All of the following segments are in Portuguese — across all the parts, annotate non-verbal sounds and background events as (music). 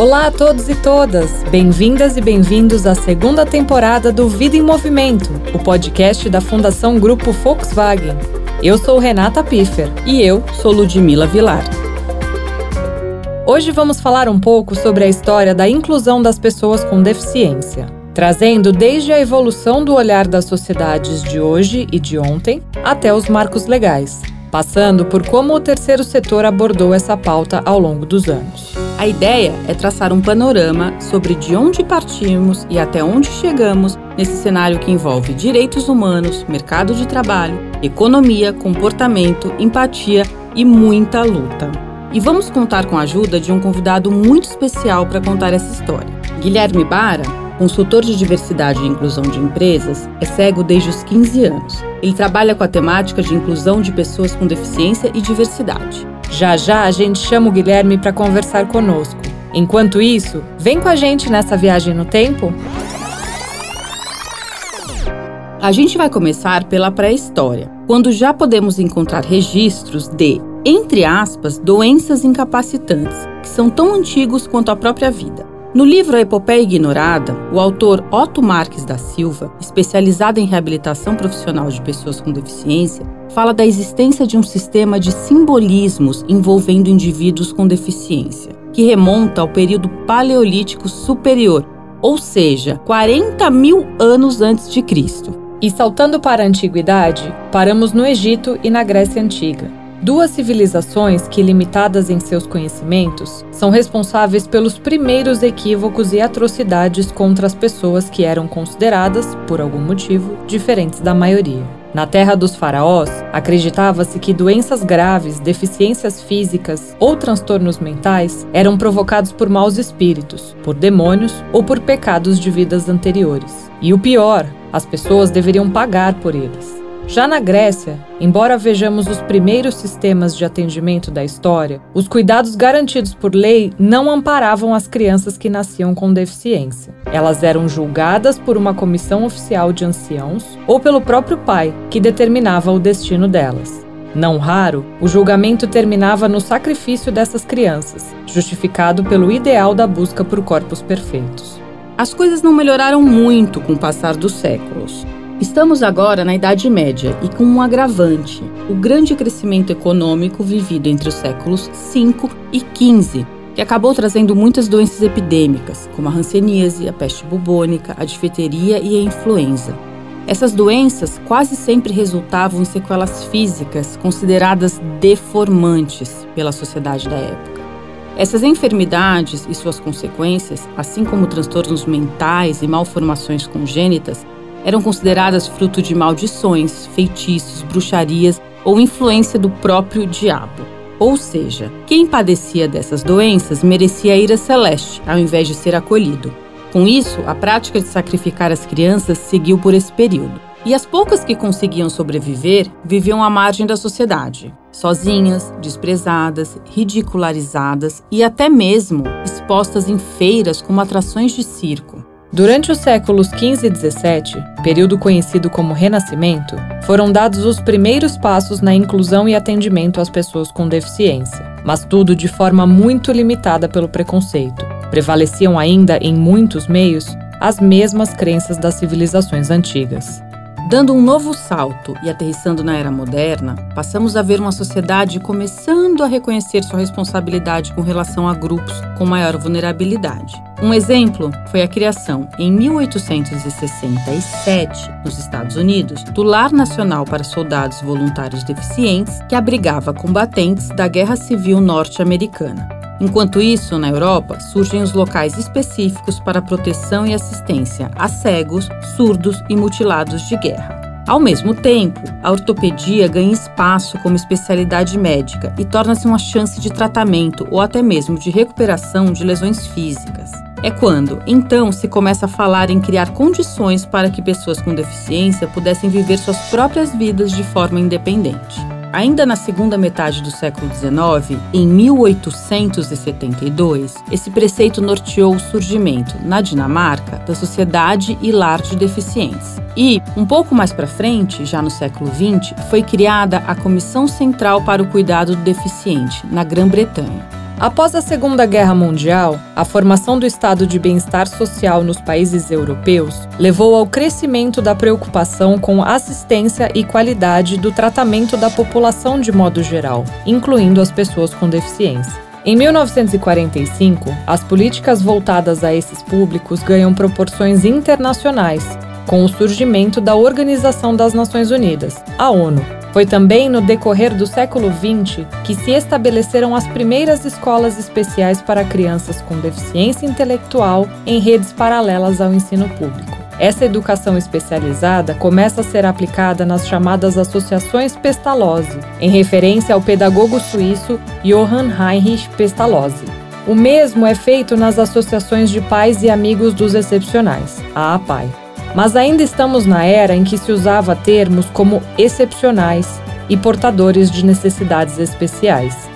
Olá a todos e todas! Bem-vindas e bem-vindos à segunda temporada do Vida em Movimento, o podcast da Fundação Grupo Volkswagen. Eu sou Renata Piffer. E eu sou Ludmila Vilar. Hoje vamos falar um pouco sobre a história da inclusão das pessoas com deficiência, trazendo desde a evolução do olhar das sociedades de hoje e de ontem até os marcos legais, passando por como o terceiro setor abordou essa pauta ao longo dos anos. A ideia é traçar um panorama sobre de onde partimos e até onde chegamos nesse cenário que envolve direitos humanos, mercado de trabalho, economia, comportamento, empatia e muita luta. E vamos contar com a ajuda de um convidado muito especial para contar essa história. Guilherme Bara, consultor de diversidade e inclusão de empresas, é cego desde os 15 anos. Ele trabalha com a temática de inclusão de pessoas com deficiência e diversidade. Já já a gente chama o Guilherme para conversar conosco. Enquanto isso, vem com a gente nessa viagem no tempo? A gente vai começar pela pré-história, quando já podemos encontrar registros de, entre aspas, doenças incapacitantes, que são tão antigos quanto a própria vida. No livro A Epopeia Ignorada, o autor Otto Marques da Silva, especializado em reabilitação profissional de pessoas com deficiência, fala da existência de um sistema de simbolismos envolvendo indivíduos com deficiência, que remonta ao período Paleolítico Superior, ou seja, 40 mil anos antes de Cristo. E saltando para a antiguidade, paramos no Egito e na Grécia Antiga. Duas civilizações que, limitadas em seus conhecimentos, são responsáveis pelos primeiros equívocos e atrocidades contra as pessoas que eram consideradas, por algum motivo, diferentes da maioria. Na terra dos faraós, acreditava-se que doenças graves, deficiências físicas ou transtornos mentais eram provocados por maus espíritos, por demônios ou por pecados de vidas anteriores. E o pior, as pessoas deveriam pagar por eles. Já na Grécia, embora vejamos os primeiros sistemas de atendimento da história, os cuidados garantidos por lei não amparavam as crianças que nasciam com deficiência. Elas eram julgadas por uma comissão oficial de anciãos ou pelo próprio pai, que determinava o destino delas. Não raro, o julgamento terminava no sacrifício dessas crianças, justificado pelo ideal da busca por corpos perfeitos. As coisas não melhoraram muito com o passar dos séculos. Estamos agora na Idade Média e com um agravante: o grande crescimento econômico vivido entre os séculos V e XV, que acabou trazendo muitas doenças epidêmicas, como a hanseníase, a peste bubônica, a difteria e a influenza. Essas doenças quase sempre resultavam em sequelas físicas consideradas deformantes pela sociedade da época. Essas enfermidades e suas consequências, assim como transtornos mentais e malformações congênitas, eram consideradas fruto de maldições, feitiços, bruxarias ou influência do próprio diabo. Ou seja, quem padecia dessas doenças merecia a ira celeste, ao invés de ser acolhido. Com isso, a prática de sacrificar as crianças seguiu por esse período. E as poucas que conseguiam sobreviver viviam à margem da sociedade, sozinhas, desprezadas, ridicularizadas e até mesmo expostas em feiras como atrações de circo. Durante os séculos XV e XVII, período conhecido como Renascimento, foram dados os primeiros passos na inclusão e atendimento às pessoas com deficiência, mas tudo de forma muito limitada pelo preconceito. Prevaleciam ainda, em muitos meios, as mesmas crenças das civilizações antigas. Dando um novo salto e aterrissando na era moderna, passamos a ver uma sociedade começando a reconhecer sua responsabilidade com relação a grupos com maior vulnerabilidade. Um exemplo foi a criação, em 1867, nos Estados Unidos, do Lar Nacional para Soldados Voluntários Deficientes, que abrigava combatentes da Guerra Civil Norte-Americana. Enquanto isso, na Europa, surgem os locais específicos para proteção e assistência a cegos, surdos e mutilados de guerra. Ao mesmo tempo, a ortopedia ganha espaço como especialidade médica e torna-se uma chance de tratamento ou até mesmo de recuperação de lesões físicas. É quando, então, se começa a falar em criar condições para que pessoas com deficiência pudessem viver suas próprias vidas de forma independente. Ainda na segunda metade do século XIX, em 1872, esse preceito norteou o surgimento, na Dinamarca, da Sociedade e Lar de Deficientes. E, um pouco mais para frente, já no século XX, foi criada a Comissão Central para o Cuidado do Deficiente, na Grã-Bretanha. Após a Segunda Guerra Mundial, a formação do estado de bem-estar social nos países europeus levou ao crescimento da preocupação com assistência e qualidade do tratamento da população de modo geral, incluindo as pessoas com deficiência. Em 1945, as políticas voltadas a esses públicos ganham proporções internacionais, com o surgimento da Organização das Nações Unidas, a ONU, foi também no decorrer do século XX que se estabeleceram as primeiras escolas especiais para crianças com deficiência intelectual em redes paralelas ao ensino público. Essa educação especializada começa a ser aplicada nas chamadas associações Pestalozzi, em referência ao pedagogo suíço Johann Heinrich Pestalozzi. O mesmo é feito nas associações de pais e amigos dos excepcionais, a APAI. Mas ainda estamos na era em que se usava termos como excepcionais e portadores de necessidades especiais.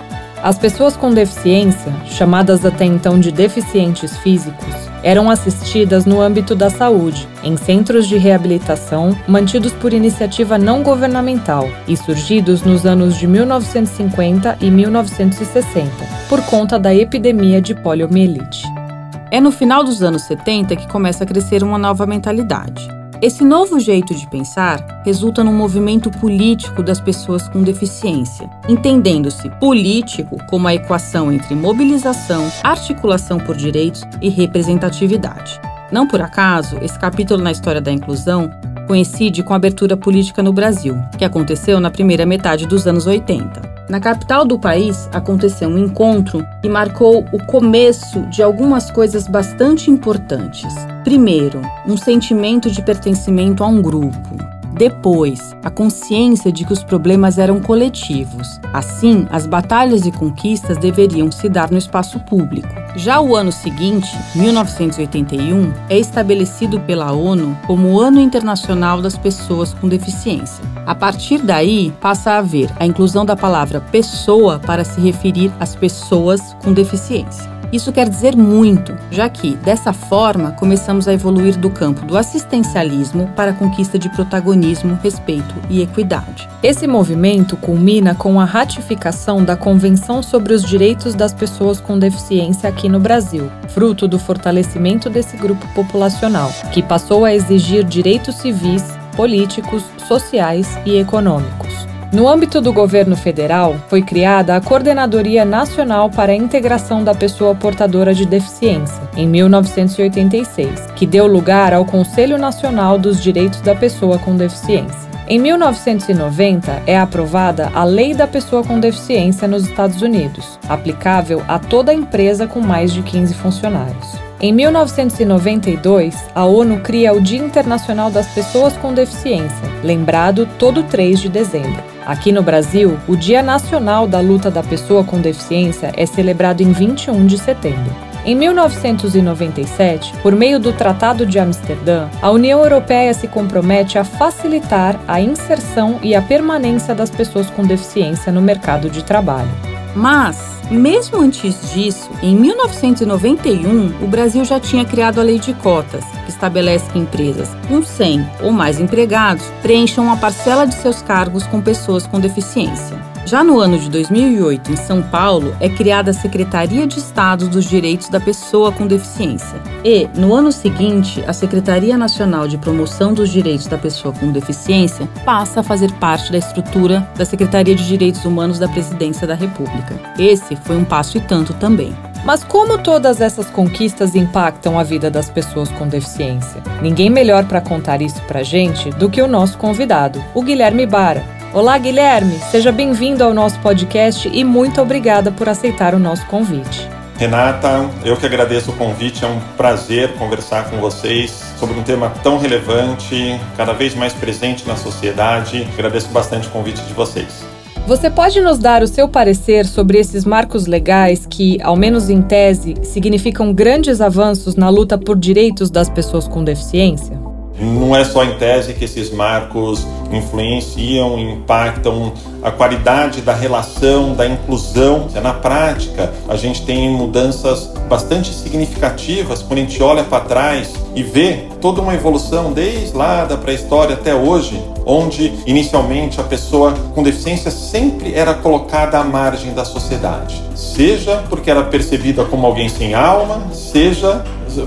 As pessoas com deficiência, chamadas até então de deficientes físicos, eram assistidas no âmbito da saúde, em centros de reabilitação mantidos por iniciativa não governamental e surgidos nos anos de 1950 e 1960, por conta da epidemia de poliomielite. É no final dos anos 70 que começa a crescer uma nova mentalidade. Esse novo jeito de pensar resulta num movimento político das pessoas com deficiência, entendendo-se político como a equação entre mobilização, articulação por direitos e representatividade. Não por acaso, esse capítulo na história da inclusão coincide com a abertura política no Brasil, que aconteceu na primeira metade dos anos 80. Na capital do país aconteceu um encontro que marcou o começo de algumas coisas bastante importantes. Primeiro, um sentimento de pertencimento a um grupo. Depois, a consciência de que os problemas eram coletivos. Assim, as batalhas e conquistas deveriam se dar no espaço público. Já o ano seguinte, 1981, é estabelecido pela ONU como o Ano Internacional das Pessoas com Deficiência. A partir daí, passa a haver a inclusão da palavra pessoa para se referir às pessoas com deficiência. Isso quer dizer muito, já que, dessa forma, começamos a evoluir do campo do assistencialismo para a conquista de protagonismo, respeito e equidade. Esse movimento culmina com a ratificação da Convenção sobre os Direitos das Pessoas com Deficiência aqui no Brasil, fruto do fortalecimento desse grupo populacional, que passou a exigir direitos civis, políticos, sociais e econômicos. No âmbito do governo federal, foi criada a Coordenadoria Nacional para a Integração da Pessoa Portadora de Deficiência, em 1986, que deu lugar ao Conselho Nacional dos Direitos da Pessoa com Deficiência. Em 1990, é aprovada a Lei da Pessoa com Deficiência nos Estados Unidos, aplicável a toda empresa com mais de 15 funcionários. Em 1992, a ONU cria o Dia Internacional das Pessoas com Deficiência, lembrado todo 3 de dezembro. Aqui no Brasil, o Dia Nacional da Luta da Pessoa com Deficiência é celebrado em 21 de setembro. Em 1997, por meio do Tratado de Amsterdã, a União Europeia se compromete a facilitar a inserção e a permanência das pessoas com deficiência no mercado de trabalho. Mas, mesmo antes disso, em 1991, o Brasil já tinha criado a Lei de Cotas, que estabelece que empresas com 100 ou mais empregados preencham uma parcela de seus cargos com pessoas com deficiência. Já no ano de 2008, em São Paulo, é criada a Secretaria de Estado dos Direitos da Pessoa com Deficiência. E, no ano seguinte, a Secretaria Nacional de Promoção dos Direitos da Pessoa com Deficiência passa a fazer parte da estrutura da Secretaria de Direitos Humanos da Presidência da República. Esse foi um passo e tanto também. Mas como todas essas conquistas impactam a vida das pessoas com deficiência? Ninguém melhor para contar isso para gente do que o nosso convidado, o Guilherme Bara, Olá, Guilherme, seja bem-vindo ao nosso podcast e muito obrigada por aceitar o nosso convite. Renata, eu que agradeço o convite, é um prazer conversar com vocês sobre um tema tão relevante, cada vez mais presente na sociedade. Agradeço bastante o convite de vocês. Você pode nos dar o seu parecer sobre esses marcos legais que, ao menos em tese, significam grandes avanços na luta por direitos das pessoas com deficiência? Não é só em tese que esses marcos influenciam, impactam a qualidade da relação, da inclusão. Na prática, a gente tem mudanças bastante significativas quando a gente olha para trás e vê toda uma evolução desde lá da pré-história até hoje onde inicialmente a pessoa com deficiência sempre era colocada à margem da sociedade, seja porque era percebida como alguém sem alma, seja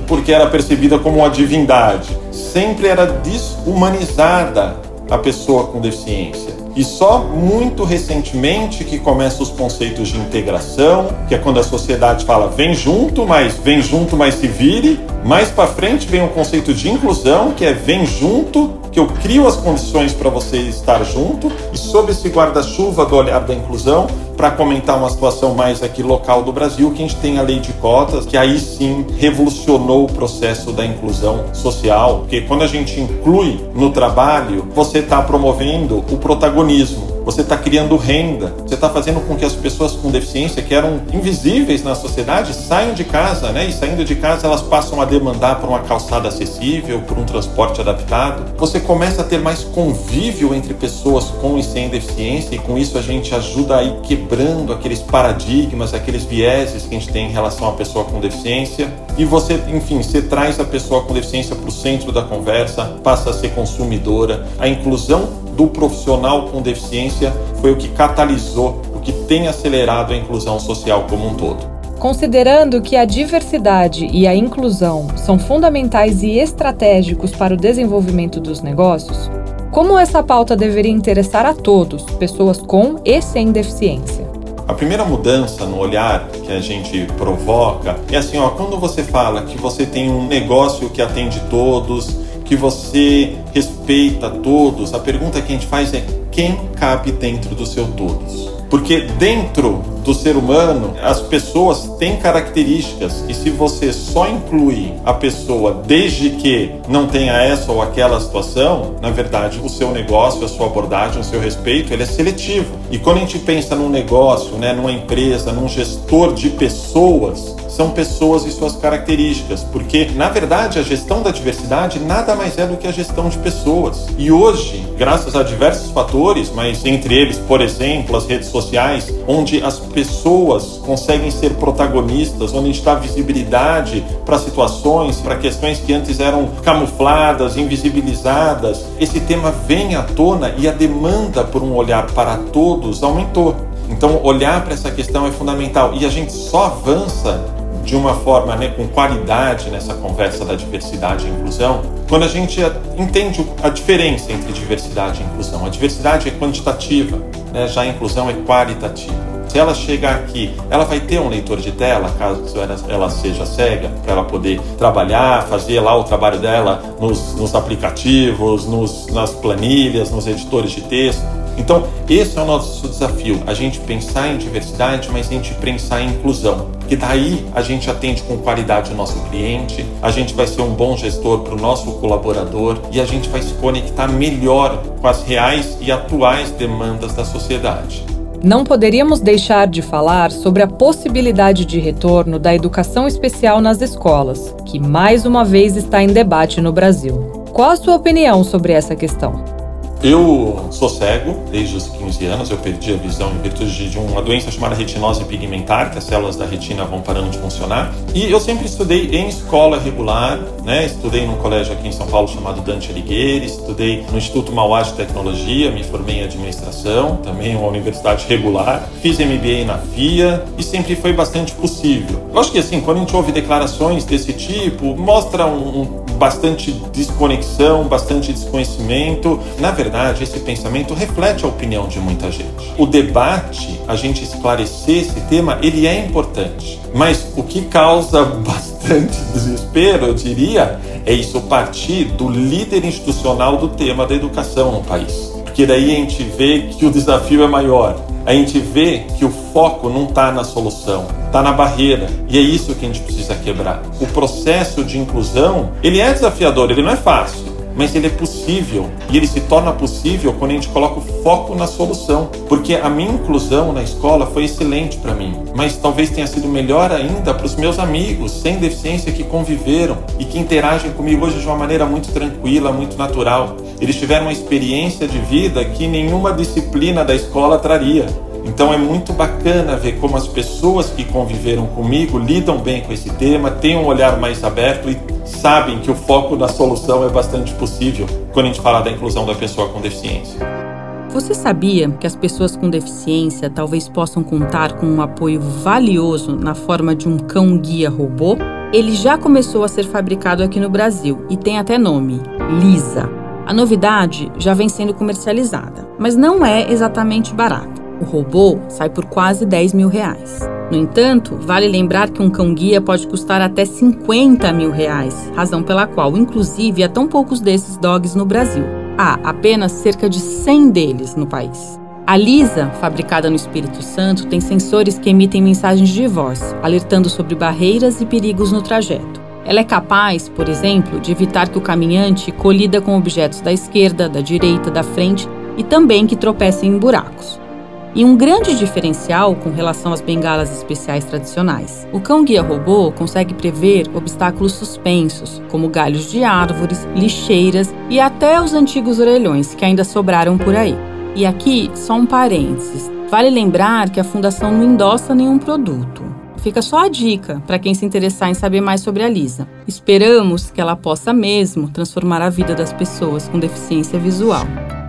porque era percebida como uma divindade. Sempre era desumanizada a pessoa com deficiência. E só muito recentemente que começam os conceitos de integração, que é quando a sociedade fala vem junto, mas vem junto, mas se vire. Mais para frente vem o conceito de inclusão, que é vem junto, que eu crio as condições para você estar junto. E sob esse guarda-chuva do olhar da inclusão, para comentar uma situação mais aqui local do Brasil, que a gente tem a lei de cotas, que aí sim revolucionou o processo da inclusão social, porque quando a gente inclui no trabalho, você está promovendo o protagonismo você está criando renda, você está fazendo com que as pessoas com deficiência, que eram invisíveis na sociedade, saiam de casa, né? E saindo de casa, elas passam a demandar por uma calçada acessível, por um transporte adaptado. Você começa a ter mais convívio entre pessoas com e sem deficiência, e com isso a gente ajuda a ir quebrando aqueles paradigmas, aqueles vieses que a gente tem em relação à pessoa com deficiência. E você, enfim, você traz a pessoa com deficiência para o centro da conversa, passa a ser consumidora. A inclusão do profissional com deficiência foi o que catalisou, o que tem acelerado a inclusão social como um todo. Considerando que a diversidade e a inclusão são fundamentais e estratégicos para o desenvolvimento dos negócios, como essa pauta deveria interessar a todos, pessoas com e sem deficiência? A primeira mudança no olhar que a gente provoca é assim, ó, quando você fala que você tem um negócio que atende todos, que você respeita todos, a pergunta que a gente faz é quem cabe dentro do seu todos? Porque dentro do ser humano, as pessoas têm características e se você só inclui a pessoa desde que não tenha essa ou aquela situação, na verdade, o seu negócio, a sua abordagem, o seu respeito, ele é seletivo. E quando a gente pensa num negócio, né, numa empresa, num gestor de pessoas, são pessoas e suas características, porque na verdade a gestão da diversidade nada mais é do que a gestão de pessoas. E hoje, graças a diversos fatores, mas entre eles, por exemplo, as redes sociais, onde as pessoas conseguem ser protagonistas, onde a gente dá visibilidade para situações, para questões que antes eram camufladas, invisibilizadas, esse tema vem à tona e a demanda por um olhar para todos aumentou. Então, olhar para essa questão é fundamental e a gente só avança de uma forma né, com qualidade nessa conversa da diversidade e inclusão, quando a gente entende a diferença entre diversidade e inclusão. A diversidade é quantitativa, né, já a inclusão é qualitativa. Se ela chegar aqui, ela vai ter um leitor de tela, caso ela, seja cega, para ela poder trabalhar, fazer lá o trabalho dela nos, nos aplicativos, nos, nas planilhas, nos editores de texto. Então, esse é o nosso desafio: a gente pensar em diversidade, mas a gente pensar em inclusão. Porque daí a gente atende com qualidade o nosso cliente, a gente vai ser um bom gestor para o nosso colaborador e a gente vai se conectar melhor com as reais e atuais demandas da sociedade. Não poderíamos deixar de falar sobre a possibilidade de retorno da educação especial nas escolas, que mais uma vez está em debate no Brasil. Qual a sua opinião sobre essa questão? Eu sou cego desde os 15 anos, eu perdi a visão em virtude de uma doença chamada retinose pigmentar, que as células da retina vão parando de funcionar. E eu sempre estudei em escola regular, né? Estudei num colégio aqui em São Paulo chamado Dante Alighieri, estudei no Instituto Mauá de Tecnologia, me formei em administração, também uma universidade regular. Fiz MBA na FIA e sempre foi bastante possível. Eu acho que assim, quando a gente ouve declarações desse tipo, mostra um, um bastante desconexão, bastante desconhecimento. Na verdade, esse pensamento reflete a opinião de muita gente. O debate, a gente esclarecer esse tema, ele é importante. Mas o que causa (laughs) bastante desespero, eu diria, é isso partir do líder institucional do tema da educação no país. Porque daí a gente vê que o desafio é maior a gente vê que o foco não está na solução, está na barreira. E é isso que a gente precisa quebrar. O processo de inclusão, ele é desafiador, ele não é fácil mas ele é possível e ele se torna possível quando a gente coloca o foco na solução. Porque a minha inclusão na escola foi excelente para mim, mas talvez tenha sido melhor ainda para os meus amigos sem deficiência que conviveram e que interagem comigo hoje de uma maneira muito tranquila, muito natural. Eles tiveram uma experiência de vida que nenhuma disciplina da escola traria. Então é muito bacana ver como as pessoas que conviveram comigo lidam bem com esse tema, têm um olhar mais aberto e sabem que o foco na solução é bastante possível quando a gente fala da inclusão da pessoa com deficiência. Você sabia que as pessoas com deficiência talvez possam contar com um apoio valioso na forma de um cão-guia robô? Ele já começou a ser fabricado aqui no Brasil e tem até nome: Lisa. A novidade já vem sendo comercializada, mas não é exatamente barato. O robô sai por quase 10 mil reais. No entanto, vale lembrar que um cão-guia pode custar até 50 mil reais, razão pela qual, inclusive, há tão poucos desses dogs no Brasil. Há apenas cerca de 100 deles no país. A Lisa, fabricada no Espírito Santo, tem sensores que emitem mensagens de voz, alertando sobre barreiras e perigos no trajeto. Ela é capaz, por exemplo, de evitar que o caminhante colida com objetos da esquerda, da direita, da frente e também que tropecem em buracos. E um grande diferencial com relação às bengalas especiais tradicionais. O cão-guia robô consegue prever obstáculos suspensos, como galhos de árvores, lixeiras e até os antigos orelhões que ainda sobraram por aí. E aqui, só um parênteses. Vale lembrar que a Fundação não endossa nenhum produto. Fica só a dica para quem se interessar em saber mais sobre a Lisa. Esperamos que ela possa mesmo transformar a vida das pessoas com deficiência visual.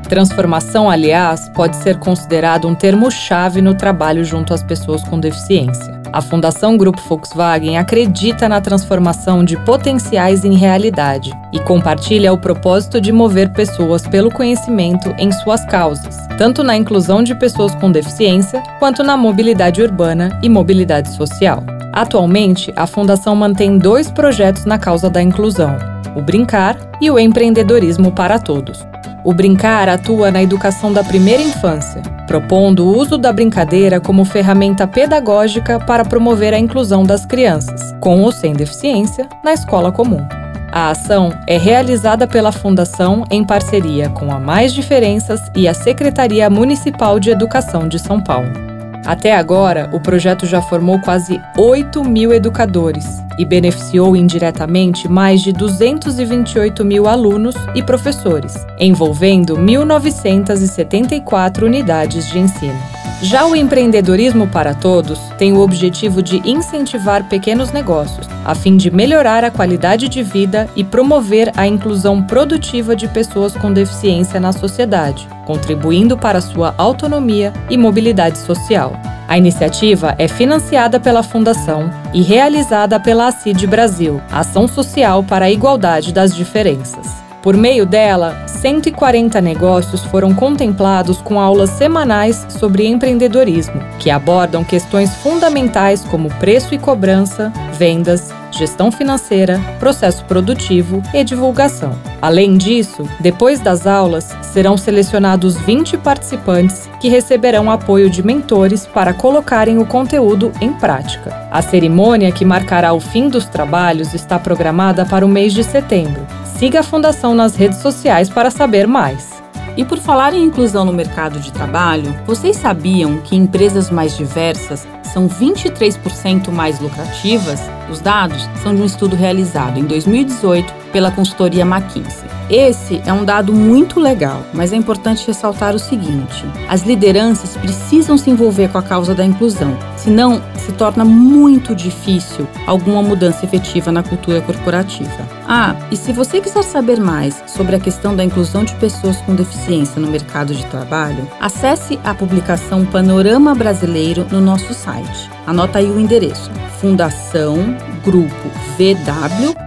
Transformação, aliás, pode ser considerado um termo-chave no trabalho junto às pessoas com deficiência. A Fundação Grupo Volkswagen acredita na transformação de potenciais em realidade e compartilha o propósito de mover pessoas pelo conhecimento em suas causas, tanto na inclusão de pessoas com deficiência quanto na mobilidade urbana e mobilidade social. Atualmente, a Fundação mantém dois projetos na causa da inclusão: o Brincar e o Empreendedorismo para Todos. O brincar atua na educação da primeira infância, propondo o uso da brincadeira como ferramenta pedagógica para promover a inclusão das crianças, com ou sem deficiência, na escola comum. A ação é realizada pela Fundação em parceria com a Mais Diferenças e a Secretaria Municipal de Educação de São Paulo. Até agora, o projeto já formou quase 8 mil educadores e beneficiou indiretamente mais de 228 mil alunos e professores, envolvendo 1.974 unidades de ensino. Já o empreendedorismo para todos tem o objetivo de incentivar pequenos negócios, a fim de melhorar a qualidade de vida e promover a inclusão produtiva de pessoas com deficiência na sociedade, contribuindo para sua autonomia e mobilidade social. A iniciativa é financiada pela Fundação e realizada pela ACID Brasil, Ação Social para a Igualdade das Diferenças. Por meio dela, 140 negócios foram contemplados com aulas semanais sobre empreendedorismo, que abordam questões fundamentais como preço e cobrança, vendas, gestão financeira, processo produtivo e divulgação. Além disso, depois das aulas, serão selecionados 20 participantes que receberão apoio de mentores para colocarem o conteúdo em prática. A cerimônia que marcará o fim dos trabalhos está programada para o mês de setembro Siga a Fundação nas redes sociais para saber mais. E por falar em inclusão no mercado de trabalho, vocês sabiam que empresas mais diversas são 23% mais lucrativas? Os dados são de um estudo realizado em 2018 pela consultoria McKinsey. Esse é um dado muito legal, mas é importante ressaltar o seguinte: as lideranças precisam se envolver com a causa da inclusão, senão se torna muito difícil alguma mudança efetiva na cultura corporativa. Ah, e se você quiser saber mais sobre a questão da inclusão de pessoas com deficiência no mercado de trabalho, acesse a publicação Panorama Brasileiro no nosso site. Anota aí o endereço: fundação grupo vw.org.br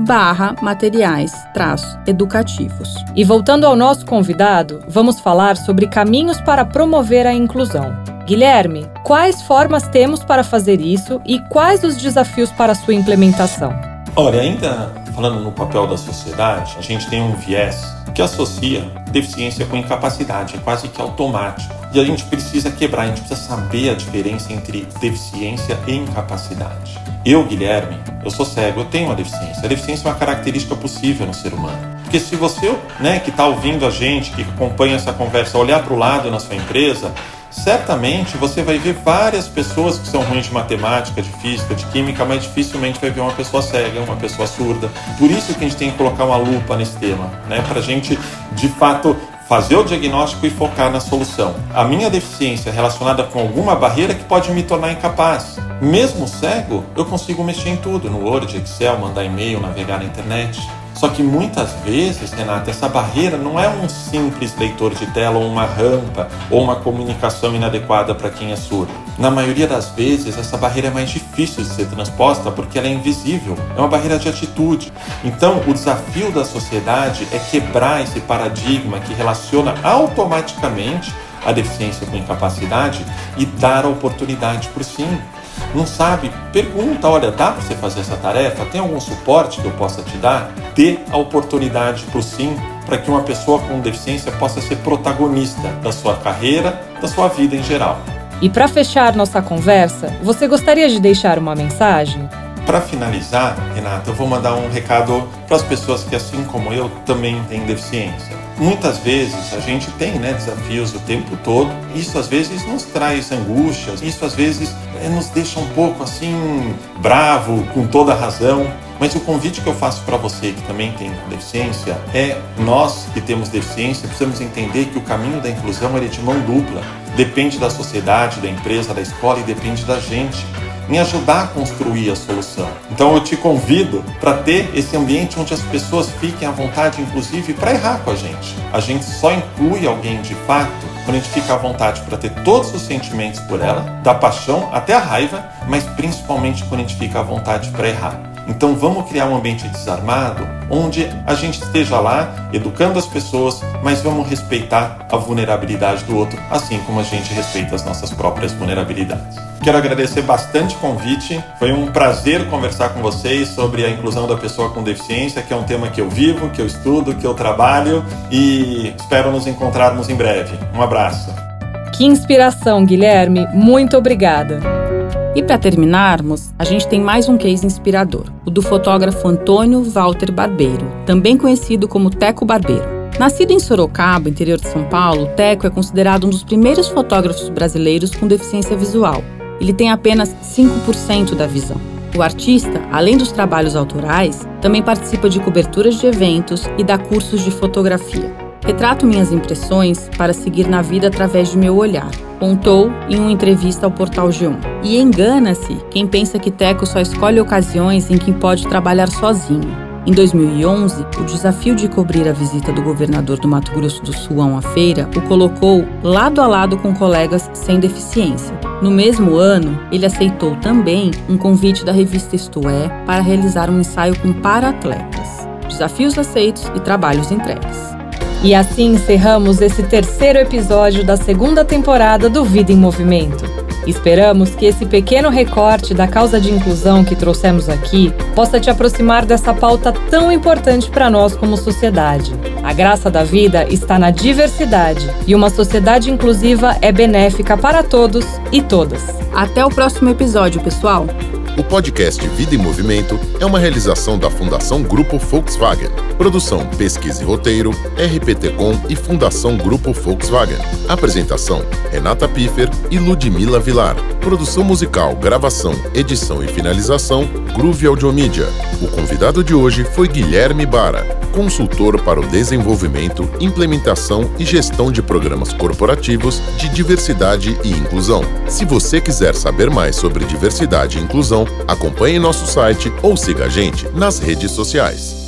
barra materiais educativos. E voltando ao nosso convidado, vamos falar sobre caminhos para promover a inclusão. Guilherme, quais formas temos para fazer isso e quais os desafios para sua implementação? Olha, ainda falando no papel da sociedade, a gente tem um viés que associa deficiência com incapacidade, é quase que automático. E a gente precisa quebrar, a gente precisa saber a diferença entre deficiência e incapacidade. Eu, Guilherme, eu sou cego, eu tenho uma deficiência. A deficiência é uma característica possível no ser humano. Porque se você, né, que está ouvindo a gente, que acompanha essa conversa, olhar para o lado na sua empresa, certamente você vai ver várias pessoas que são ruins de matemática, de física, de química, mas dificilmente vai ver uma pessoa cega, uma pessoa surda. Por isso que a gente tem que colocar uma lupa nesse tema, né? Para a gente, de fato, fazer o diagnóstico e focar na solução. A minha deficiência relacionada com alguma barreira que pode me tornar incapaz. Mesmo cego, eu consigo mexer em tudo, no Word, Excel, mandar e-mail, navegar na internet. Só que muitas vezes, Renata, essa barreira não é um simples leitor de tela ou uma rampa ou uma comunicação inadequada para quem é surdo. Na maioria das vezes, essa barreira é mais difícil de ser transposta porque ela é invisível, é uma barreira de atitude. Então, o desafio da sociedade é quebrar esse paradigma que relaciona automaticamente a deficiência com incapacidade e dar a oportunidade por sim. Não sabe? Pergunta, olha, dá para você fazer essa tarefa? Tem algum suporte que eu possa te dar? Dê a oportunidade para o sim, para que uma pessoa com deficiência possa ser protagonista da sua carreira, da sua vida em geral. E para fechar nossa conversa, você gostaria de deixar uma mensagem? Para finalizar, Renata, eu vou mandar um recado para as pessoas que, assim como eu, também têm deficiência. Muitas vezes a gente tem né, desafios o tempo todo, isso às vezes nos traz angústias, isso às vezes é, nos deixa um pouco assim bravo, com toda a razão. Mas o convite que eu faço para você que também tem deficiência é nós que temos deficiência precisamos entender que o caminho da inclusão é de mão dupla. Depende da sociedade, da empresa, da escola e depende da gente em ajudar a construir a solução. Então eu te convido para ter esse ambiente onde as pessoas fiquem à vontade, inclusive, para errar com a gente. A gente só inclui alguém de fato quando a gente fica à vontade para ter todos os sentimentos por ela, da paixão até a raiva, mas principalmente quando a gente fica à vontade para errar. Então vamos criar um ambiente desarmado onde a gente esteja lá educando as pessoas, mas vamos respeitar a vulnerabilidade do outro, assim como a gente respeita as nossas próprias vulnerabilidades. Quero agradecer bastante o convite. Foi um prazer conversar com vocês sobre a inclusão da pessoa com deficiência, que é um tema que eu vivo, que eu estudo, que eu trabalho e espero nos encontrarmos em breve. Um abraço. Que inspiração, Guilherme. Muito obrigada. E para terminarmos, a gente tem mais um case inspirador, o do fotógrafo Antônio Walter Barbeiro, também conhecido como Teco Barbeiro. Nascido em Sorocaba, interior de São Paulo, Teco é considerado um dos primeiros fotógrafos brasileiros com deficiência visual. Ele tem apenas 5% da visão. O artista, além dos trabalhos autorais, também participa de coberturas de eventos e dá cursos de fotografia. Retrato minhas impressões para seguir na vida através de meu olhar, contou em uma entrevista ao portal G1. E engana-se quem pensa que Teco só escolhe ocasiões em que pode trabalhar sozinho. Em 2011, o desafio de cobrir a visita do governador do Mato Grosso do Sul a uma feira o colocou lado a lado com colegas sem deficiência. No mesmo ano, ele aceitou também um convite da revista Isto É para realizar um ensaio com para-atletas. Desafios aceitos e trabalhos entregues. E assim encerramos esse terceiro episódio da segunda temporada do Vida em Movimento. Esperamos que esse pequeno recorte da causa de inclusão que trouxemos aqui possa te aproximar dessa pauta tão importante para nós como sociedade. A graça da vida está na diversidade e uma sociedade inclusiva é benéfica para todos e todas. Até o próximo episódio, pessoal! O podcast Vida em Movimento é uma realização da Fundação Grupo Volkswagen. Produção, pesquisa e roteiro, RPT-Com e Fundação Grupo Volkswagen. Apresentação, Renata Piffer e Ludmila Vilar. Produção musical, gravação, edição e finalização, Groove Audiomídia. O convidado de hoje foi Guilherme Bara, consultor para o desenvolvimento, implementação e gestão de programas corporativos de diversidade e inclusão. Se você quiser saber mais sobre diversidade e inclusão, acompanhe nosso site ou siga a gente nas redes sociais.